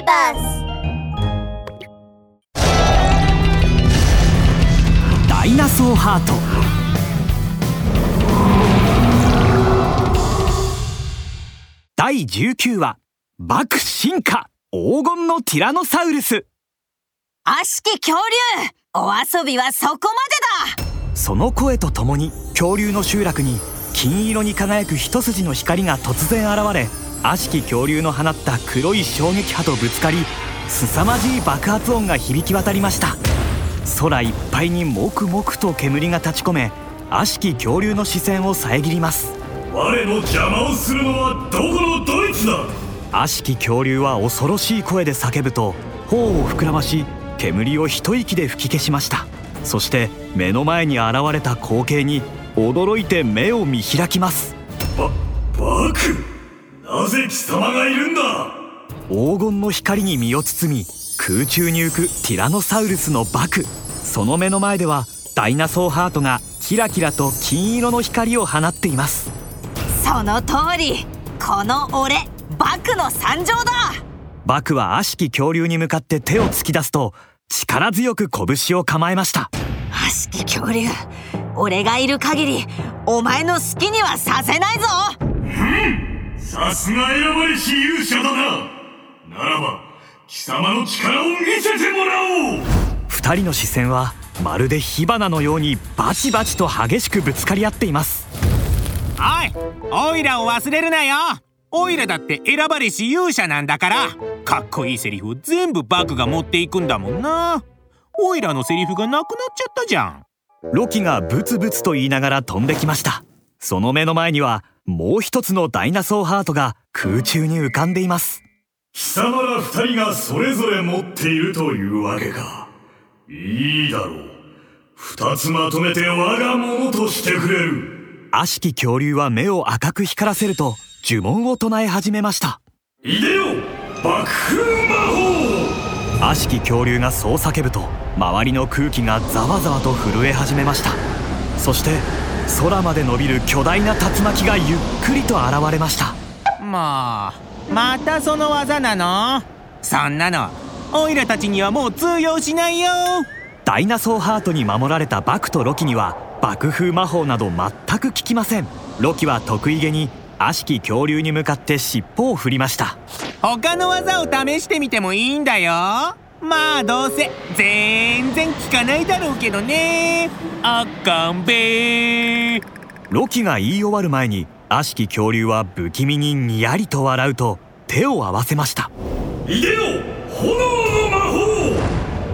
ビバスダイナソーハート。第19話爆進化黄金のティラノサウルス。悪しき恐竜お遊びはそこまでだ。その声とともに恐竜の集落に金色に輝く一筋の光が突然現れ悪しき恐竜の放った黒い衝撃波とぶつかり凄まじい爆発音が響き渡りました。空いっぱいにもくもくと煙が立ち込め悪しき恐竜の視線を遮ります。我の邪魔をするのはどこのドイツだ？悪しき恐竜は恐ろしい声で叫ぶと頬を膨らまし煙を一息で吹き消しました。そして目の前に現れた光景に驚いて目を見開きます。ばバクなぜ貴様がいるんだ？黄金の光に身を包み空中に浮くティラノサウルスのバク。その目の前ではダイナソーハートがキラキラと金色の光を放っています。その通りこの俺バクの参上だ！バクは悪しき恐竜に向かって手を突き出すと力強く拳を構えました。悪しき恐竜俺がいる限りお前の好きにはさせないぞさすが選ばれし勇者だな。ならば貴様の力を見せてもらおう。二人の視線はまるで火花のようにバチバチと激しくぶつかり合っています。おい。オイラを忘れるなよ。オイラだって選ばれし勇者なんだから。かっこいいセリフ全部バクが持っていくんだもんな。オイラのセリフがなくなっちゃったじゃん。ロキがブツブツと言いながら飛んできました。その目の前にはもう一つのダイナソーハートが空中に浮かんでいます。貴様ら二人がそれぞれ持っているというわけか。いいだろう。二つまとめて我が物としてくれる。悪しき恐竜は目を赤く光らせると呪文を唱え始めました。いでよ爆風魔法！悪しき恐竜がそう叫ぶと周りの空気がざわざわと震え始めました。そして空まで伸びる巨大な竜巻がゆっくりと現れました。もうまたその技なの？そんなのオイラたちにはもう通用しないよ。ダイナソーハートに守られたバクとロキには爆風魔法など全く効きません。ロキは得意げに悪しき恐竜に向かって尻尾を振りました。他の技を試してみてもいいんだよまあどうせ全然効かないだろうけどね。あかんべロキが言い終わる前に悪しき恐竜は不気味ににやりと笑うと手を合わせました。いでよ炎の魔法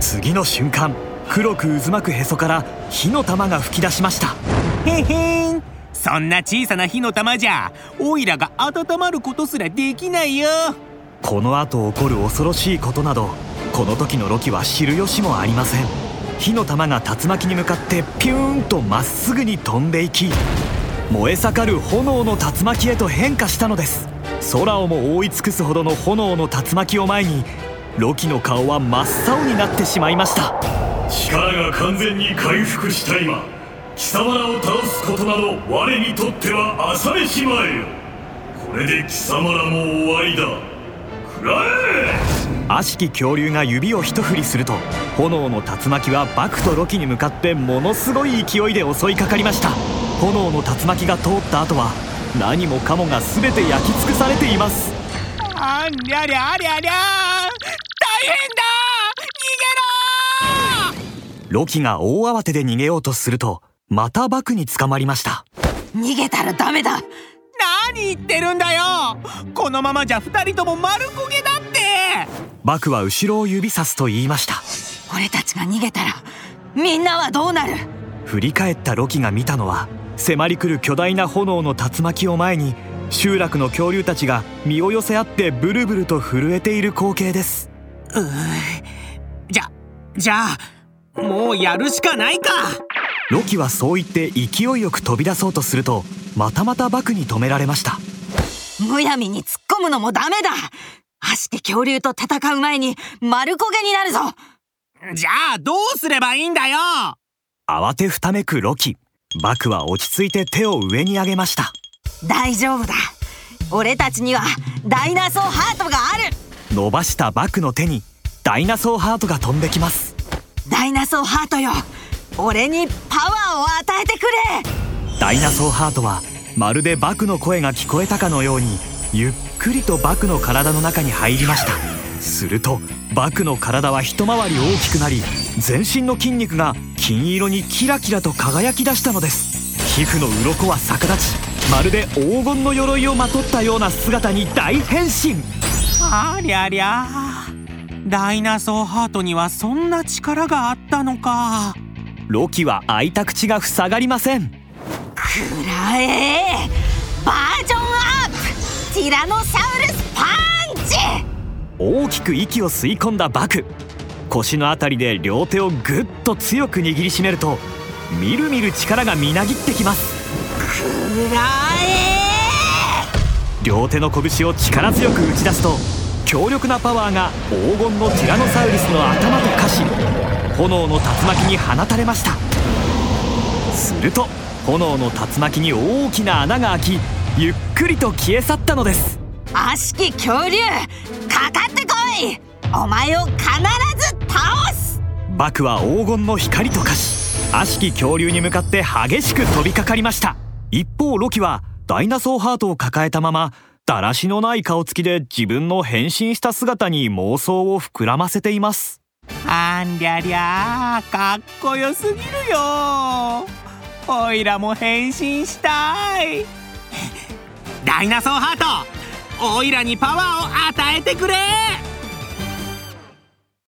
次の瞬間黒く渦巻くへそから火の玉が吹き出しました。へへん。そんな小さな火の玉じゃオイラが温まることすらできないよ。この後起こる恐ろしいことなどこの時のロキは知る由もありません。火の玉が竜巻に向かってピューンとまっすぐに飛んでいき燃え盛る炎の竜巻へと変化したのです。空をも覆い尽くすほどの炎の竜巻を前にロキの顔は真っ青になってしまいました。力が完全に回復した今貴様らを倒すことなど我にとっては朝飯前よ。これで貴様らも終わりだ。食らえ！悪しき恐竜が指を一振りすると炎の竜巻はバクとロキに向かってものすごい勢いで襲いかかりました。炎の竜巻が通った後は何もかもが全て焼き尽くされています。ありゃりゃありゃりゃ大変だ逃げろロキが大慌てで逃げようとするとまたバクに捕まりました。逃げたらダメだ。何言ってるんだよ。このままじゃ二人とも丸焦げだバクは後ろを指さすと言いました。俺たちが逃げたらみんなはどうなる？振り返ったロキが見たのは迫り来る巨大な炎の竜巻を前に集落の恐竜たちが身を寄せ合ってブルブルと震えている光景です。うーじゃじゃあもうやるしかないか。ロキはそう言って勢いよく飛び出そうとするとまたまたバクに止められました。むやみに突っ込むのもダメだ悪しき恐竜と戦う前に丸焦げになるぞ。じゃあどうすればいいんだよ。慌てふためくロキ。バクは落ち着いて手を上に上げました。大丈夫だ。俺たちにはダイナソーハートがある。伸ばしたバクの手にダイナソーハートが飛んできます。ダイナソーハートよ。俺にパワーを与えてくれ。ダイナソーハートはまるでバクの声が聞こえたかのようにゆっくりとバクの体の中に入りました。するとバクの体は一回り大きくなり全身の筋肉が金色にキラキラと輝き出したのです。皮膚の鱗は逆立ちまるで黄金の鎧をまとったような姿に大変身。ありゃりゃ。ダイナソーハートにはそんな力があったのか。ロキは開いた口が塞がりません。くらえ。バージョンアップティラノサウルスパンチ。大きく息を吸い込んだバク。腰のあたりで両手をぐっと強く握りしめるとみるみる力がみなぎってきます。くらえ両手の拳を力強く打ち出すと強力なパワーが黄金のティラノサウルスの頭と化し炎の竜巻に放たれました。すると炎の竜巻に大きな穴が開きゆっくりと消え去ったのです。悪しき恐竜かかってこい。お前を必ず倒す。バクは黄金の光と化し悪しき恐竜に向かって激しく飛びかかりました。一方ロキはダイナソーハートを抱えたままだらしのない顔つきで自分の変身した姿に妄想を膨らませています。あんりゃりゃかっこよすぎるよおいらも変身したいダイナソーハート。おいらにパワーを与えてくれ。